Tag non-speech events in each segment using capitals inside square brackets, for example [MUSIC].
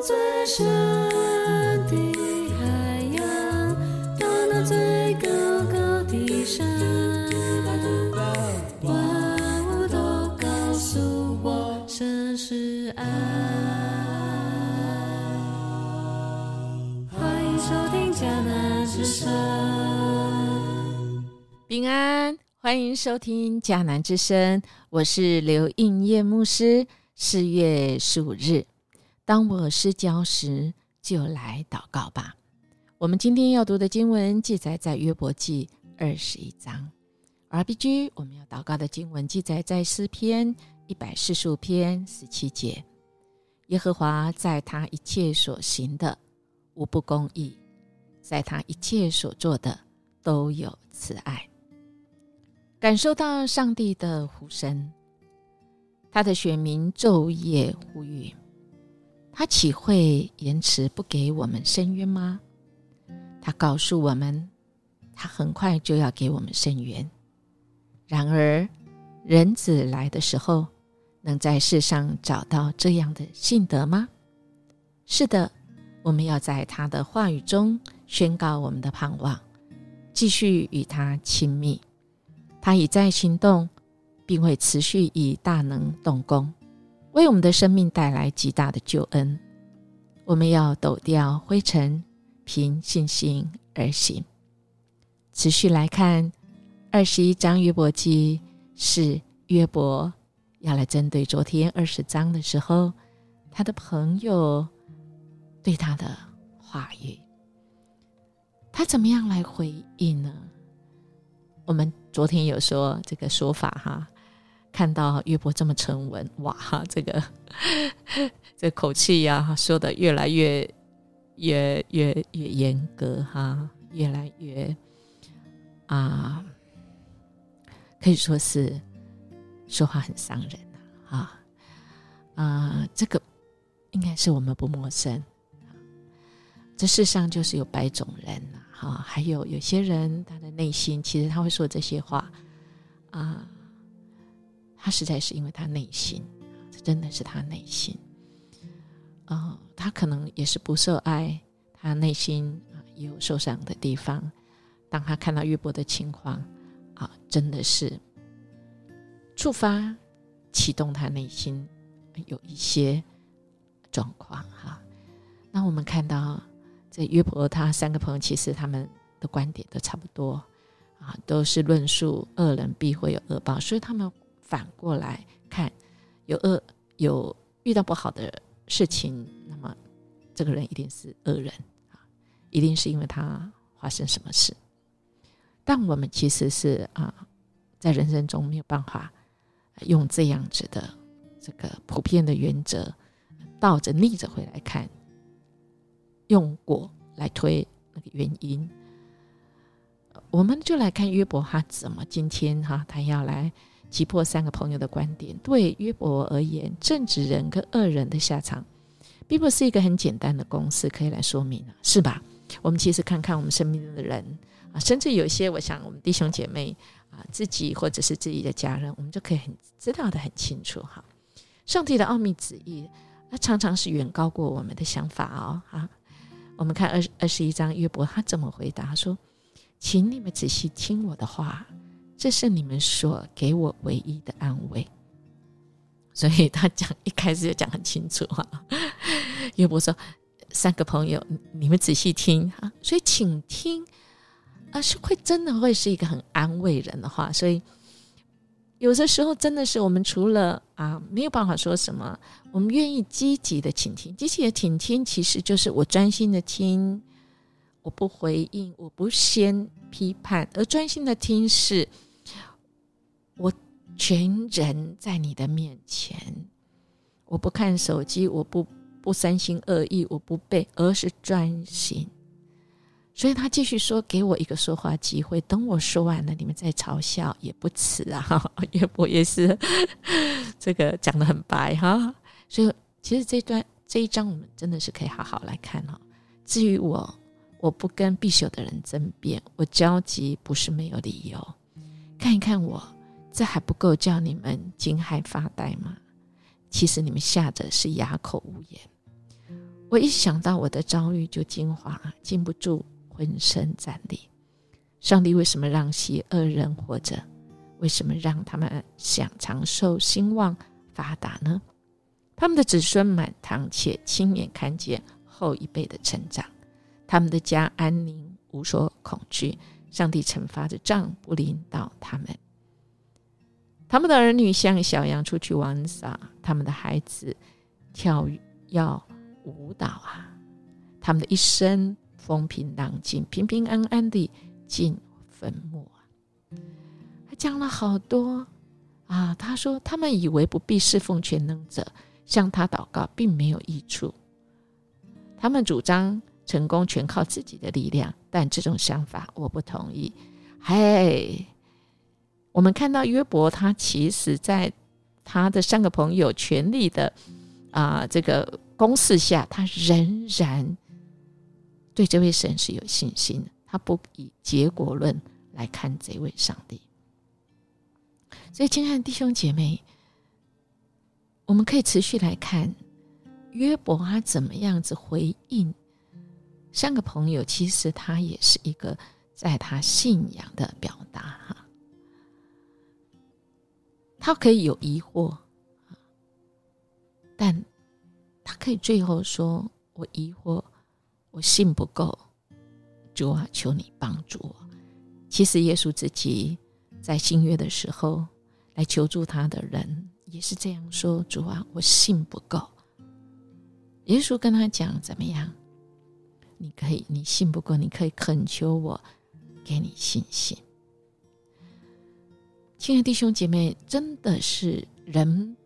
最深的海洋，到那最高高的山，万物都告诉我，神是爱。欢迎收听迦南之声。平安，欢迎收听迦南之声，我是刘应叶牧师。四月十五日，当我失焦时，就来祷告吧。我们今天要读的经文记载在约伯记二十一章。R B G，我们要祷告的经文记载在诗篇一百四十五篇十七节。耶和华在他一切所行的无不公义，在他一切所做的都有慈爱。感受到上帝的呼声。他的选民昼夜呼吁，他岂会延迟不给我们伸冤吗？他告诉我们，他很快就要给我们伸冤。然而，人子来的时候，能在世上找到这样的信德吗？是的，我们要在他的话语中宣告我们的盼望，继续与他亲密。他已在行动。并会持续以大能动工，为我们的生命带来极大的救恩。我们要抖掉灰尘，凭信心而行。持续来看二十一章约伯记，是约伯要来针对昨天二十章的时候，他的朋友对他的话语，他怎么样来回应呢？我们昨天有说这个说法哈。看到约伯这么沉稳，哇哈，这个 [LAUGHS] 这口气呀，说的越来越越越越严格哈，越来越啊，可以说是说话很伤人啊啊，这个应该是我们不陌生。这世上就是有百种人呐，哈，还有有些人他的内心其实他会说这些话啊。他实在是因为他内心，这真的是他内心，啊，他可能也是不受爱，他内心啊也有受伤的地方。当他看到约伯的情况，啊，真的是触发启动他内心有一些状况哈。那我们看到这约伯他三个朋友，其实他们的观点都差不多啊，都是论述恶人必会有恶报，所以他们。反过来看，有恶有遇到不好的事情，那么这个人一定是恶人啊，一定是因为他发生什么事。但我们其实是啊，在人生中没有办法用这样子的这个普遍的原则，倒着逆着回来看，用果来推那个原因。我们就来看约伯他怎么今天哈，他要来。击破三个朋友的观点，对约伯而言，正直人跟恶人的下场，并不是一个很简单的公式可以来说明的，是吧？我们其实看看我们身边的人啊，甚至有些，我想我们弟兄姐妹啊，自己或者是自己的家人，我们就可以很知道的很清楚哈。上帝的奥秘旨意，它常常是远高过我们的想法哦。啊，我们看二二十一章约伯他怎么回答？说：“请你们仔细听我的话。”这是你们所给我唯一的安慰，所以他讲一开始就讲很清楚哈。约伯说：“三个朋友，你们仔细听哈。”所以请听，啊，是会真的会是一个很安慰人的话。所以有的时候真的是我们除了啊没有办法说什么，我们愿意积极的倾听，积极的倾听其实就是我专心的听，我不回应，我不先批判，而专心的听是。我全人在你的面前，我不看手机，我不不三心二意，我不背，而是专心。所以他继续说：“给我一个说话机会，等我说完了，你们再嘲笑也不迟啊。”约伯也是 [LAUGHS] 这个讲的很白哈。所以其实这段这一章我们真的是可以好好来看哈。至于我，我不跟必朽的人争辩，我焦急不是没有理由。看一看我。这还不够叫你们惊骇发呆吗？其实你们吓得是哑口无言。我一想到我的遭遇就惊慌，禁不住浑身战栗。上帝为什么让邪恶人活着？为什么让他们享长寿、兴旺、发达呢？他们的子孙满堂，且亲眼看见后一辈的成长，他们的家安宁，无所恐惧。上帝惩罚的杖不临到他们。他们的儿女像小羊出去玩耍，他们的孩子跳要舞蹈啊，他们的一生风平浪静，平平安安地进坟墓啊。他讲了好多啊，他说他们以为不必侍奉全能者，向他祷告并没有益处。他们主张成功全靠自己的力量，但这种想法我不同意。嘿。我们看到约伯，他其实在他的三个朋友全力的啊这个攻势下，他仍然对这位神是有信心的。他不以结果论来看这位上帝。所以，亲爱的弟兄姐妹，我们可以持续来看约伯他怎么样子回应三个朋友。其实他也是一个在他信仰的表达哈。他可以有疑惑，但他可以最后说：“我疑惑，我信不够，主啊，求你帮助我。”其实耶稣自己在新约的时候来求助他的人也是这样说：“主啊，我信不够。”耶稣跟他讲：“怎么样？你可以，你信不够，你可以恳求我给你信心。”亲爱的弟兄姐妹，真的是人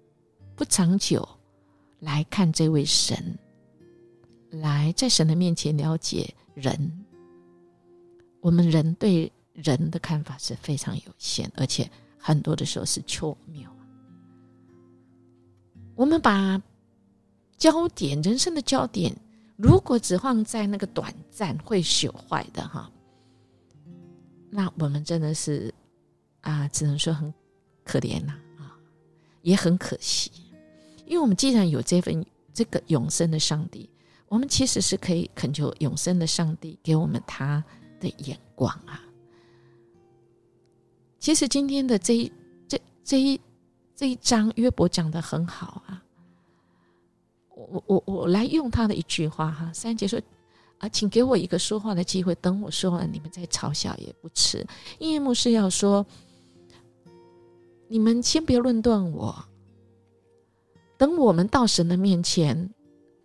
不长久来看这位神，来在神的面前了解人。我们人对人的看法是非常有限，而且很多的时候是错谬。我们把焦点，人生的焦点，如果只放在那个短暂会朽坏的哈，那我们真的是。啊，只能说很可怜呐，啊，也很可惜，因为我们既然有这份这个永生的上帝，我们其实是可以恳求永生的上帝给我们他的眼光啊。其实今天的这一这这一这一章约伯讲的很好啊，我我我来用他的一句话哈，三姐说。啊，请给我一个说话的机会，等我说完，你们再嘲笑也不迟。音乐牧师要说。你们先别论断我，等我们到神的面前，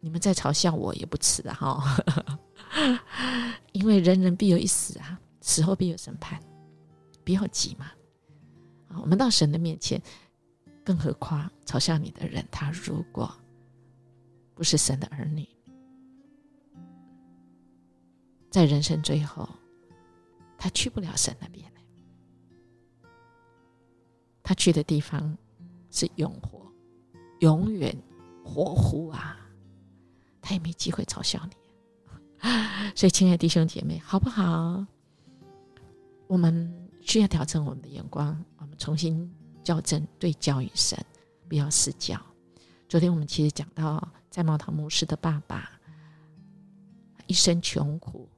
你们再嘲笑我也不迟啊！哈，[LAUGHS] 因为人人必有一死啊，死后必有审判，不要急嘛。啊，我们到神的面前，更何况嘲笑你的人，他如果不是神的儿女，在人生最后，他去不了神那边。他去的地方是永活，永远活乎啊！他也没机会嘲笑你，[LAUGHS] 所以亲爱的弟兄姐妹，好不好？我们需要调整我们的眼光，我们重新校正对教育神，不要失教。昨天我们其实讲到，在茂堂牧师的爸爸一生穷苦，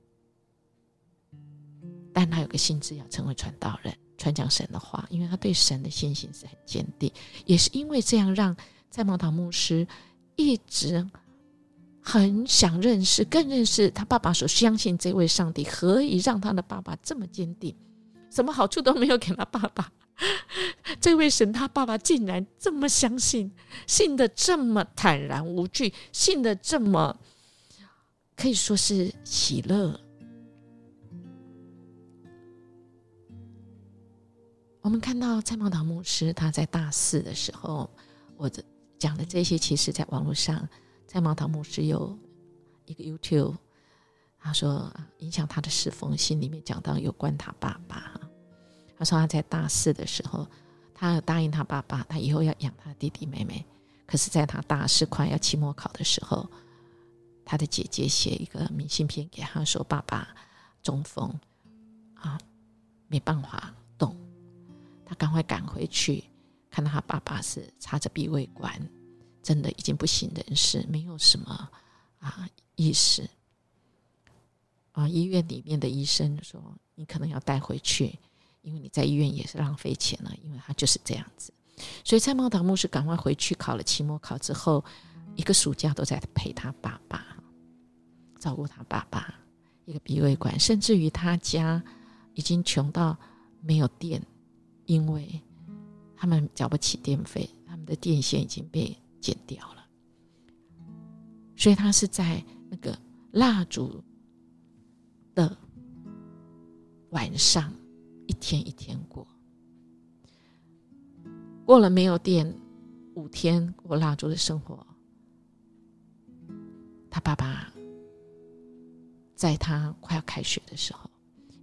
但他有个心志要成为传道人。传讲神的话，因为他对神的信心是很坚定，也是因为这样，让在毛堂牧师一直很想认识，更认识他爸爸所相信这位上帝，何以让他的爸爸这么坚定？什么好处都没有给他爸爸，这位神他爸爸竟然这么相信，信的这么坦然无惧，信的这么可以说是喜乐。我们看到蔡茂堂牧师，他在大四的时候，我讲的这些，其实在网络上，蔡茂堂牧师有一个 YouTube，他说影响他的侍奉，心里面讲到有关他爸爸。他说他在大四的时候，他答应他爸爸，他以后要养他弟弟妹妹。可是，在他大四快要期末考的时候，他的姐姐写一个明信片给他说：“爸爸中风啊，没办法动。”他赶快赶回去，看到他爸爸是插着鼻胃管，真的已经不省人事，没有什么啊意识。啊，医院里面的医生说，你可能要带回去，因为你在医院也是浪费钱了，因为他就是这样子。所以蔡茂堂牧师赶快回去考了期末考之后，一个暑假都在陪他爸爸，照顾他爸爸，一个鼻胃管，甚至于他家已经穷到没有电，因为他们交不起电费，他们的电线已经被剪掉了，所以他是在那个蜡烛的晚上，一天一天过。过了没有电，五天过蜡烛的生活。他爸爸在他快要开学的时候，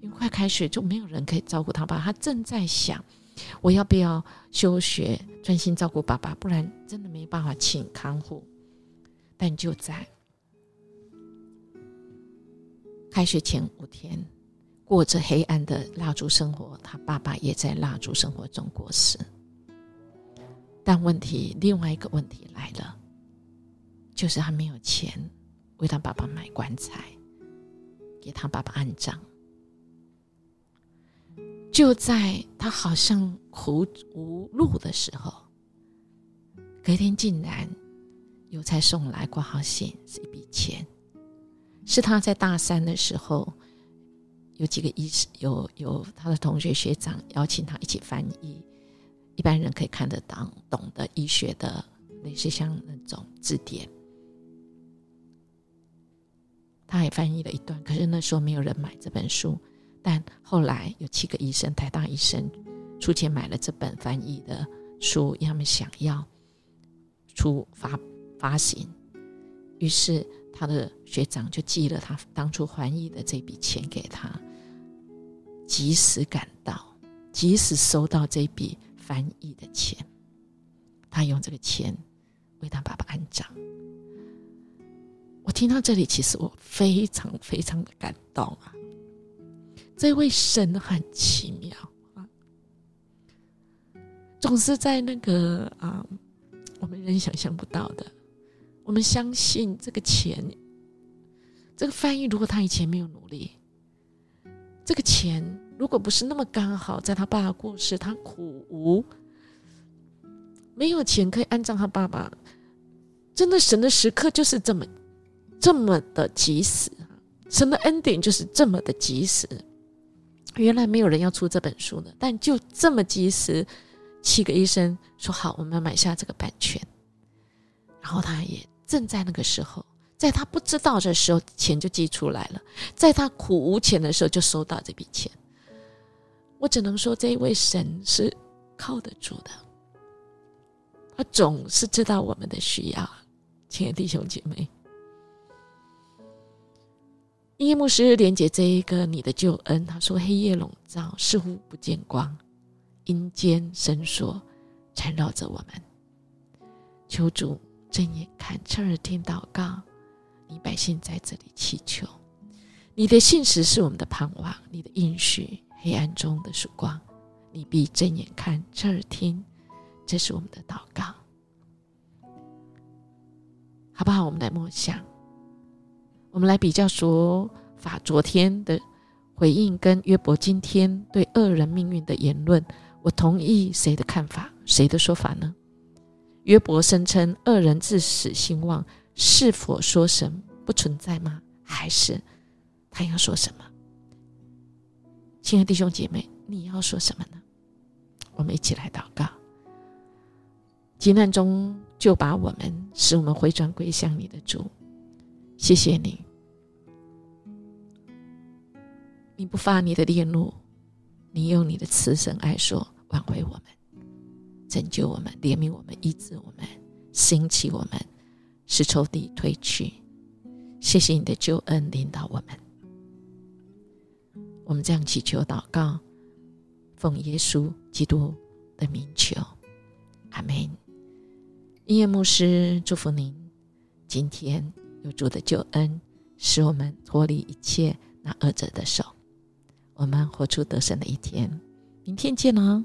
因为快开学就没有人可以照顾他爸，他正在想我要不要休学，专心照顾爸爸，不然真的没办法请看护。但就在开学前五天，过着黑暗的蜡烛生活，他爸爸也在蜡烛生活中过世。但问题，另外一个问题来了，就是他没有钱为他爸爸买棺材，给他爸爸安葬。就在他好像苦无路的时候，隔天竟然邮差送来挂号信，是一笔钱，是他在大三的时候，有几个医师，有有他的同学学长邀请他一起翻译。一般人可以看得到、懂得医学的，类似像那种字典，他也翻译了一段。可是那时候没有人买这本书，但后来有七个医生，台大医生出钱买了这本翻译的书，因为他们想要出发发行。于是他的学长就寄了他当初翻译的这笔钱给他，及时赶到，及时收到这笔。翻译的钱，他用这个钱为他爸爸安葬。我听到这里，其实我非常非常的感动啊！这位神很奇妙啊，总是在那个啊，我们人想象不到的。我们相信这个钱，这个翻译，如果他以前没有努力，这个钱。如果不是那么刚好，在他爸爸过世，他苦无没有钱可以安葬他爸爸，真的神的时刻就是这么这么的及时神的恩典就是这么的及时。原来没有人要出这本书的，但就这么及时，七个医生说好，我们要买下这个版权，然后他也正在那个时候，在他不知道的时候，钱就寄出来了，在他苦无钱的时候，就收到这笔钱。我只能说，这一位神是靠得住的，他总是知道我们的需要，亲爱的弟兄姐妹。耶牧师连接这一个你的救恩，他说：“黑夜笼罩，似乎不见光；阴间伸缩，缠绕着我们。求主睁眼看，侧耳听祷告。你百姓在这里祈求，你的信实是我们的盼望，你的应许。”黑暗中的曙光，你必睁眼看，侧耳听，这是我们的祷告，好不好？我们来默想，我们来比较说法昨天的回应跟约伯今天对恶人命运的言论，我同意谁的看法，谁的说法呢？约伯声称恶人至死兴旺，是否说神不存在吗？还是他要说什么？亲爱弟兄姐妹，你要说什么呢？我们一起来祷告。急难中就把我们，使我们回转归向你的主。谢谢你，你不发你的烈怒，你用你的慈神爱说挽回我们，拯救我们，怜悯我们，医治我们，兴起我们，使仇敌退去。谢谢你的救恩领导我们。我们这样祈求祷告，奉耶稣基督的名求，阿门。音乐牧师祝福您，今天有主的救恩，使我们脱离一切那恶者的手，我们活出得胜的一天。明天见哦。